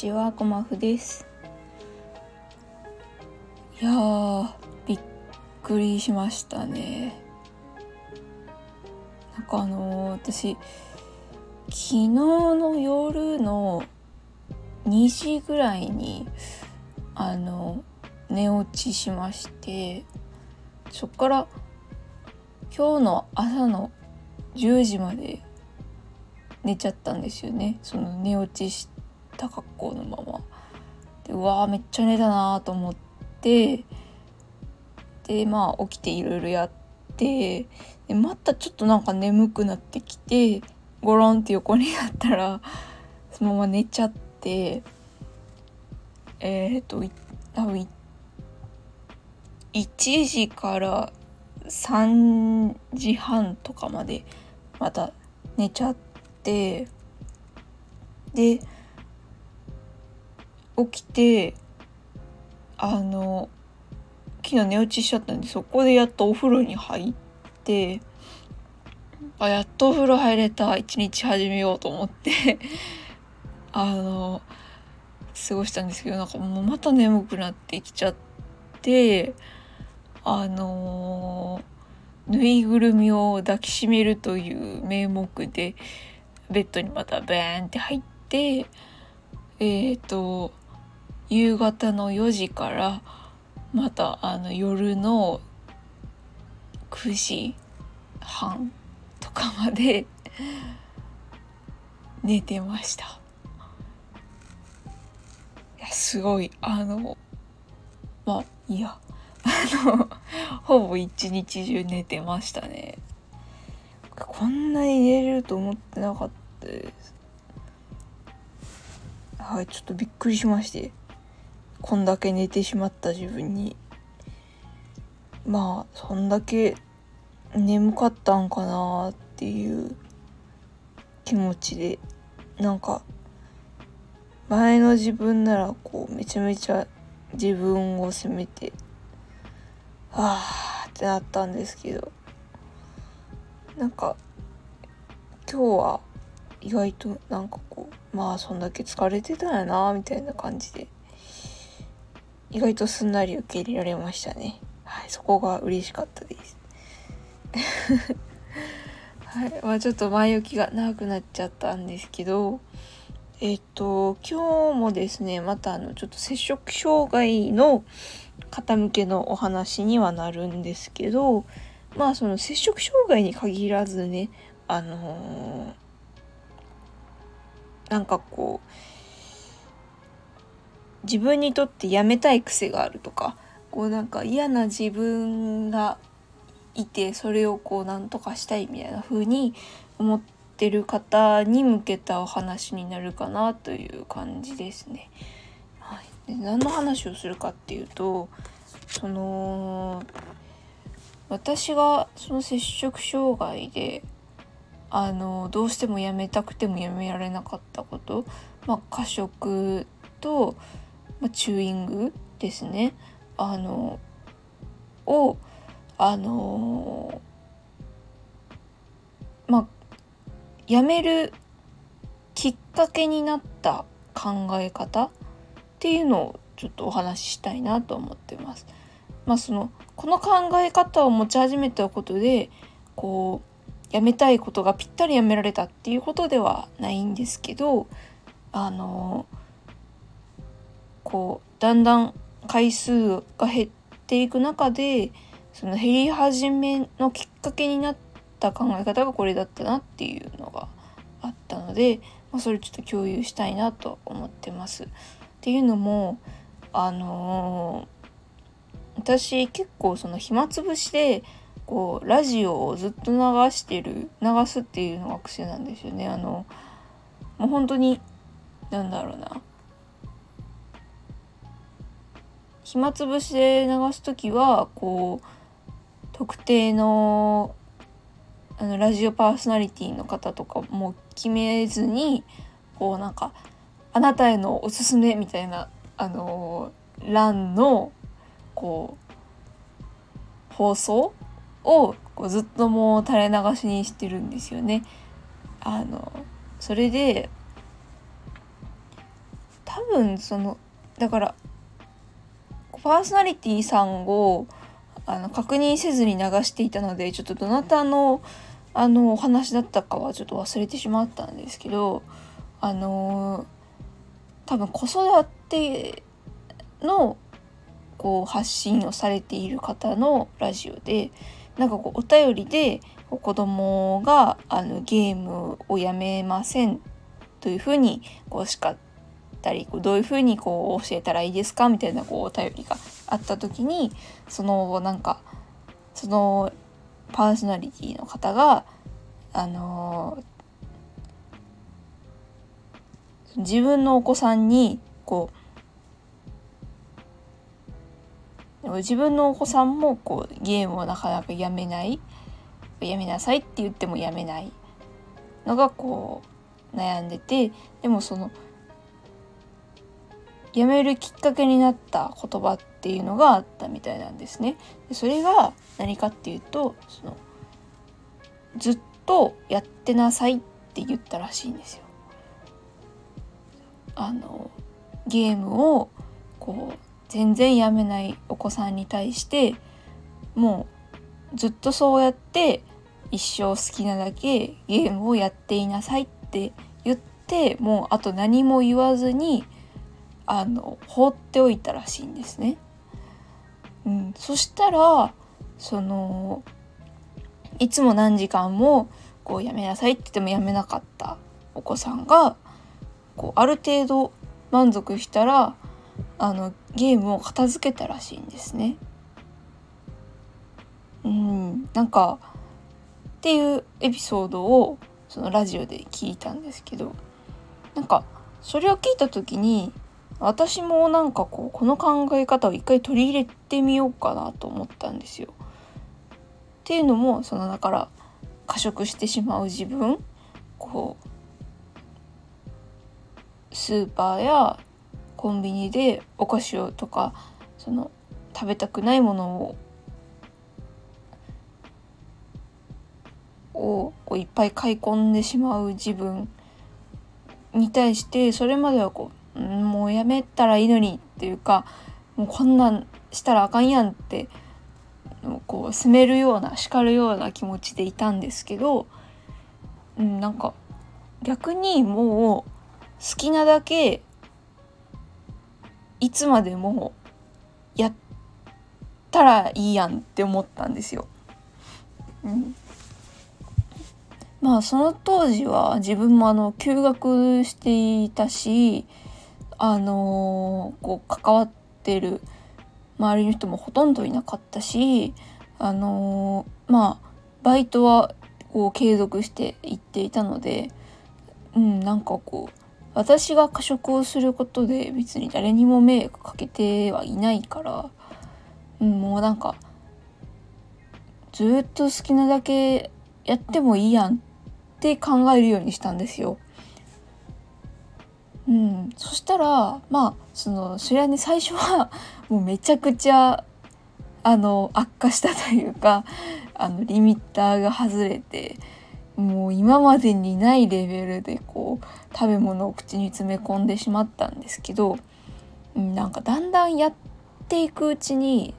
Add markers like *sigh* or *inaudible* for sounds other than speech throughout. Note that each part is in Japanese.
ちは、こまふです。いやー、びっくりしましたね。なんかあのー私、昨日の夜の2時ぐらいに、あの、寝落ちしまして、そっから今日の朝の10時まで寝ちゃったんですよねその寝落ちしてた格好のまま。でうわーめっちゃ寝たなーと思って。でまあ起きていろいろやって。でまたちょっとなんか眠くなってきてゴロンって横になったらそのまま寝ちゃって。えっ、と多分1時から3時半とかまでまた寝ちゃって。で起きてあの昨日寝落ちしちゃったんでそこでやっとお風呂に入ってあやっとお風呂入れた一日始めようと思って *laughs* あの過ごしたんですけどなんかもうまた眠くなってきちゃってあのぬいぐるみを抱きしめるという名目でベッドにまたバーンって入ってえっ、と夕方の4時からまたあの夜の9時半とかまで *laughs* 寝てました。いやすごいあのまあいいや。あ *laughs* のほぼ一日中寝てましたね。こんなに寝れると思ってなかったです。はいちょっとびっくりしまして。こんだけ寝てしまった自分に。まあそんだけ眠かったんかなっていう気持ちで。なんか前の自分ならこうめちゃめちゃ自分を責めてはあってなったんですけど。なんか今日は意外となんかこうまあそんだけ疲れてたんやなみたいな感じで。意外とすんなり受け入れられましたね。はいそこが嬉しかったです。*laughs* はいまあちょっと前置きが長くなっちゃったんですけどえっと今日もですねまたあのちょっと摂食障害の方向けのお話にはなるんですけどまあその摂食障害に限らずねあのーなんかこう自分にとってやめたい癖があるとかこうなんか嫌な自分がいてそれをこうなんとかしたいみたいな風に思ってる方に向けたお話になるかなという感じですね。はい、で何の話をするかっていうとその私がその摂食障害であのどうしてもやめたくてもやめられなかったこと、まあ、過食と、まあ、チューイングですねあのをあのまあやめるきっかけになった考え方っていうのをちょっとお話ししたいなと思ってます。まあ、そのこの考え方を持ち始めたことでこうやめたいことがぴったりやめられたっていうことではないんですけどあのこうだんだん回数が減っていく中でその減り始めのきっかけになった考え方がこれだったなっていうのがあったので、まあ、それちょっと共有したいなと思ってます。っていうのもあのー私結構その暇つぶしでこうラジオをずっと流してる流すっていうのが癖なんですよね。あのもう本当になんだろうな暇つぶしで流す時はこう特定のあのラジオパーソナリティの方とかも決めずにこうなんか「あなたへのおすすめ」みたいなあの欄のこう放送をこうずっともう垂れ流しにしてるんですよね。あのそれで多分そのだからパーソナリティさんをあの確認せずに流していたのでちょっとどなたのあのお話だったかはちょっと忘れてしまったんですけどあの多分子育てのこう発信をされている方のラジオでなんかこうお便りで子供があのゲームをやめませんというふうにこう叱ってたりどういうふうにこう教えたらいいですかみたいなこうお便りがあった時にそのなんかそのパーソナリティの方があの自分のお子さんにこう自分のお子さんもこうゲームをなかなかやめないやめなさいって言ってもやめないのがこう悩んでてでもそのやめるきっかけになった言葉っていうのがあったみたいなんですね。でそれが何かっていうとそのずっとやってなさいって言ったらしいんですよ。あのゲームをこう全然やめないお子さんに対してもうずっとそうやって一生好きなだけゲームをやっていなさいって言ってもうあと何も言わずにあの放っておいたらしいんですね。うん、そしたらそのいつも何時間もこうやめなさいって言ってもやめなかったお子さんがこうある程度満足したらあのゲームを片付けたらしいんですね。うん、なんかっていうエピソードをそのラジオで聞いたんですけどなんかそれを聞いた時に私もなんかこうこの考え方を一回取り入れてみようかなと思ったんですよ。っていうのもそのだから過食してしまう自分こうスーパーやコンビニでお菓子をとかその食べたくないものををこういっぱい買い込んでしまう自分に対してそれまではこううんもうやめたらいいのにっていうかもうこんなんしたらあかんやんってこう責めるような叱るような気持ちでいたんですけど、うん、なんか逆にもう好きなだけいつまでもやったらいいやんって思ったんですよ。うん、まあその当時は自分もあの休学していたしあのー、こう関わってる周りの人もほとんどいなかったしあのー、まあバイトはこう継続して行っていたのでうんなんかこう私が過食をすることで別に誰にも迷惑かけてはいないから、うん、もうなんかずっと好きなだけやってもいいやんって考えるようにしたんですよ。うん、そしたらまあそのそれはね最初は *laughs* もうめちゃくちゃあの悪化したというかあのリミッターが外れてもう今までにないレベルでこう食べ物を口に詰め込んでしまったんですけど、うん、なんかだんだんやっていくうちに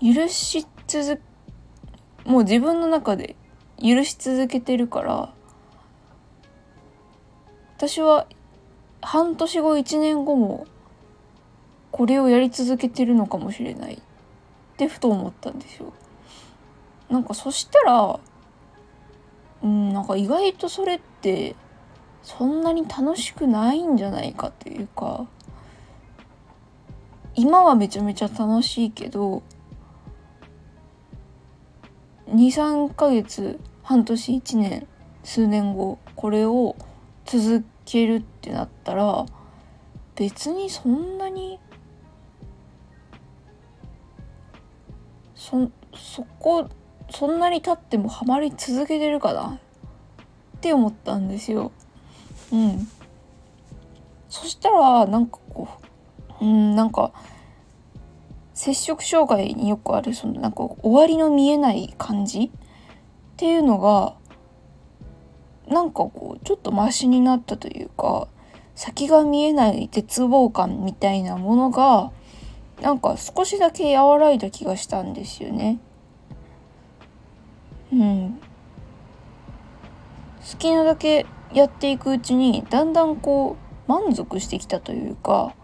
許し続もう自分の中で許し続けてるから私は半年後1年後もこれをやり続けてるのかもしれないってふと思ったんですよ。なんかそしたらうんなんか意外とそれってそんなに楽しくないんじゃないかっていうか今はめちゃめちゃ楽しいけど23ヶ月半年1年数年後これを続けるってなったら別にそんなにそそこそんなに経ってもハマり続けてるかな？って思ったんですよ。うん。そしたらなんかこううんなんか摂食障害によくあるそのなんか終わりの見えない感じっていうのがなんかこうちょっとマシになったというか先が見えない絶望感みたいなものがなんか少しだけ和らいだ気がしたんですよね。うん。好きなだけやっていくうちにだんだんこう満足してきたというか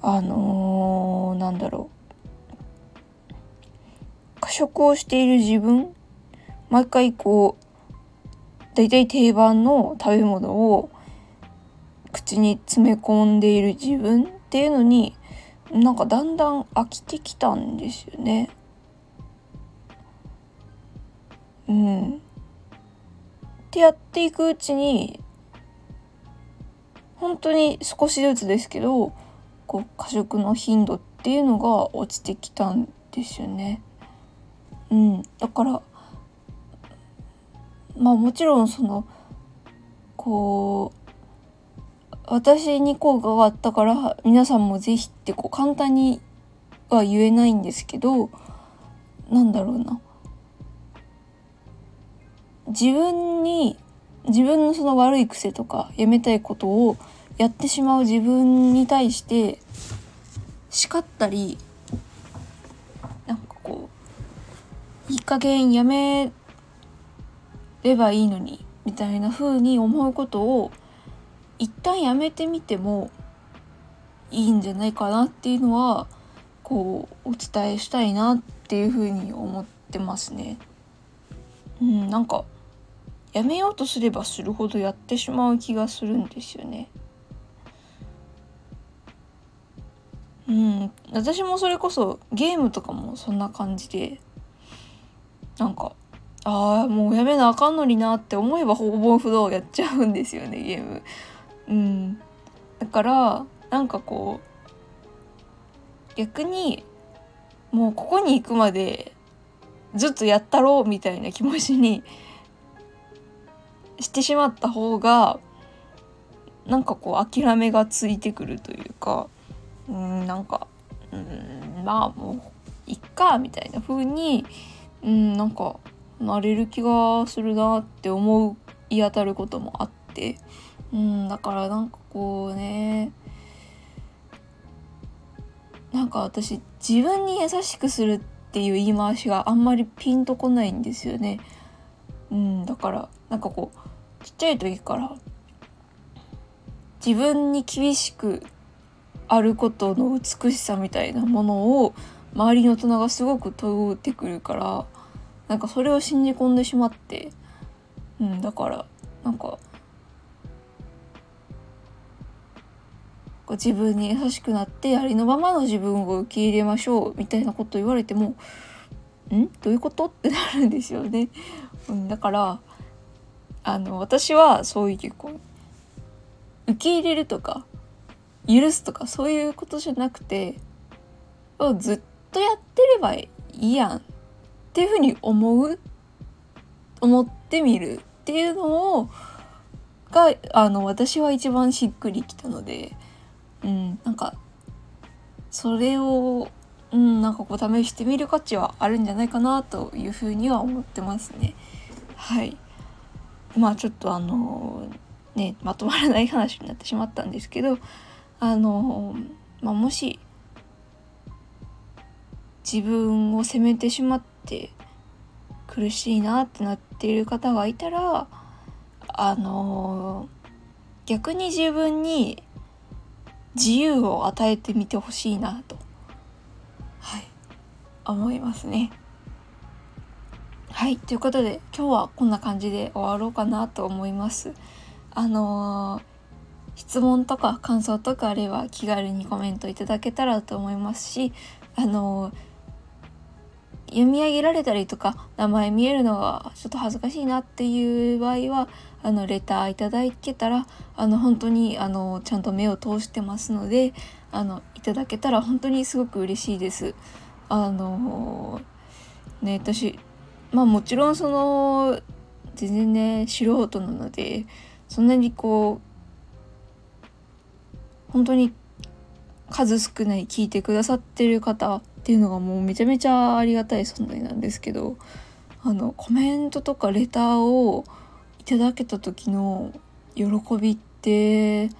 あのー、なんだろう過食をしている自分毎回こう大体定番の食べ物を口に詰め込んでいる自分っていうのになんかだんだん飽きてきたんですよね。うん。ってやっていくうちに本当に少しずつですけどこう過食の頻度っていうのが落ちてきたんですよね。うん、だからまあもちろんそのこう私に効果があったから皆さんも是非ってこう簡単には言えないんですけどなんだろうな。自分に自分のその悪い癖とかやめたいことをやってしまう自分に対して叱ったりなんかこういい加減やめればいいのにみたいな風に思うことを一旦やめてみてもいいんじゃないかなっていうのはこうお伝えしたいなっていう風に思ってますね。うん、なんかやめようとすればするほどやってしまう気がするんですよね。うん、私もそれこそゲームとかもそんな感じでなんかああもうやめなあかんのになって思えばほぼ不動やっちゃうんですよねゲーム。うん、だからなんかこう逆にもうここに行くまでずっとやったろうみたいな気持ちにしてしまった方がなんかこう諦めがついてくるというかうんなんかうんまあもういっかみたいな風にうんなんかなれる気がするなって思う言い当たることもあってうんだからなんかこうねなんか私自分に優しくするっていう言い回しがあんまりピンとこないんですよね。うん、だからなんかこうちっちゃい時から自分に厳しくあることの美しさみたいなものを周りの大人がすごく問うてくるからなんかそれを信じ込んでしまって、うん、だからなんか自分に優しくなってありのままの自分を受け入れましょうみたいなこと言われてもん？どういうこと？ってなるんですよね。うん、だからあの私はそういうこう受け入れるとか許すとかそういうことじゃなくてずっとやってればいいやん。っていうふうに思う思ってみるっていうのをがあの私は一番しっくりきたので、うん、なんかそれを、うん、なんかこう試してみる価値はあるんじゃないかなというふうには思ってますね。はいまあちょっとあのねまとまらない話になってしまったんですけどあの、まあ、もし自分を責めてしまっって苦しいなってなっている方がいたらあの逆に自分に自由を与えてみてほしいなとはい思いますね。はいということで今日はこんな感じで終わろうかなと思います。あのー、質問とか感想とかあれば気軽にコメントいただけたらと思いますしあのー、読み上げられたりとか名前見えるのがちょっと恥ずかしいなっていう場合はあのレターいただけたらあの本当にあのちゃんと目を通してますのであのいただけたら本当にすごく嬉しいです。あのね私まあもちろんその全然ね素人なのでそんなにこう本当に数少ない聞いてくださってる方っていうのがもうめちゃめちゃありがたい存在なんですけどあのコメントとかレターをいただけた時の喜びって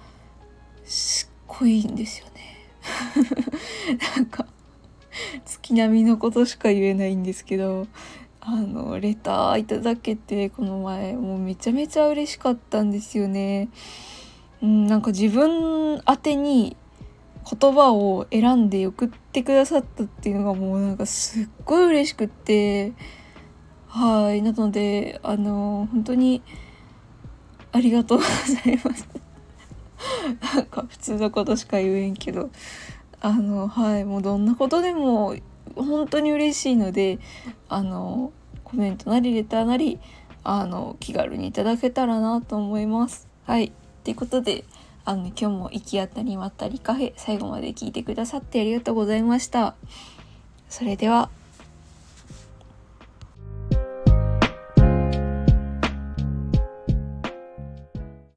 すっごいんですよね *laughs* なんか月並みのことしか言えないんですけどあのレターいただけてこの前もうめちゃめちゃ嬉しかったんですよね。うん、なんか自分宛に言葉を選んで送ってくださったっていうのがもうなんかすっごい嬉しくって。はい。なのであの本当にありがとうございます。なんか普通のことしか言えんけど。あのはい。もうどんなことでも本当に嬉しいのであのコメントなりレターなりあの気軽にいただけたらなと思います。はい。ということであの今日も行き当たりまったりカフェ最後まで聞いてくださってありがとうございました。それでは。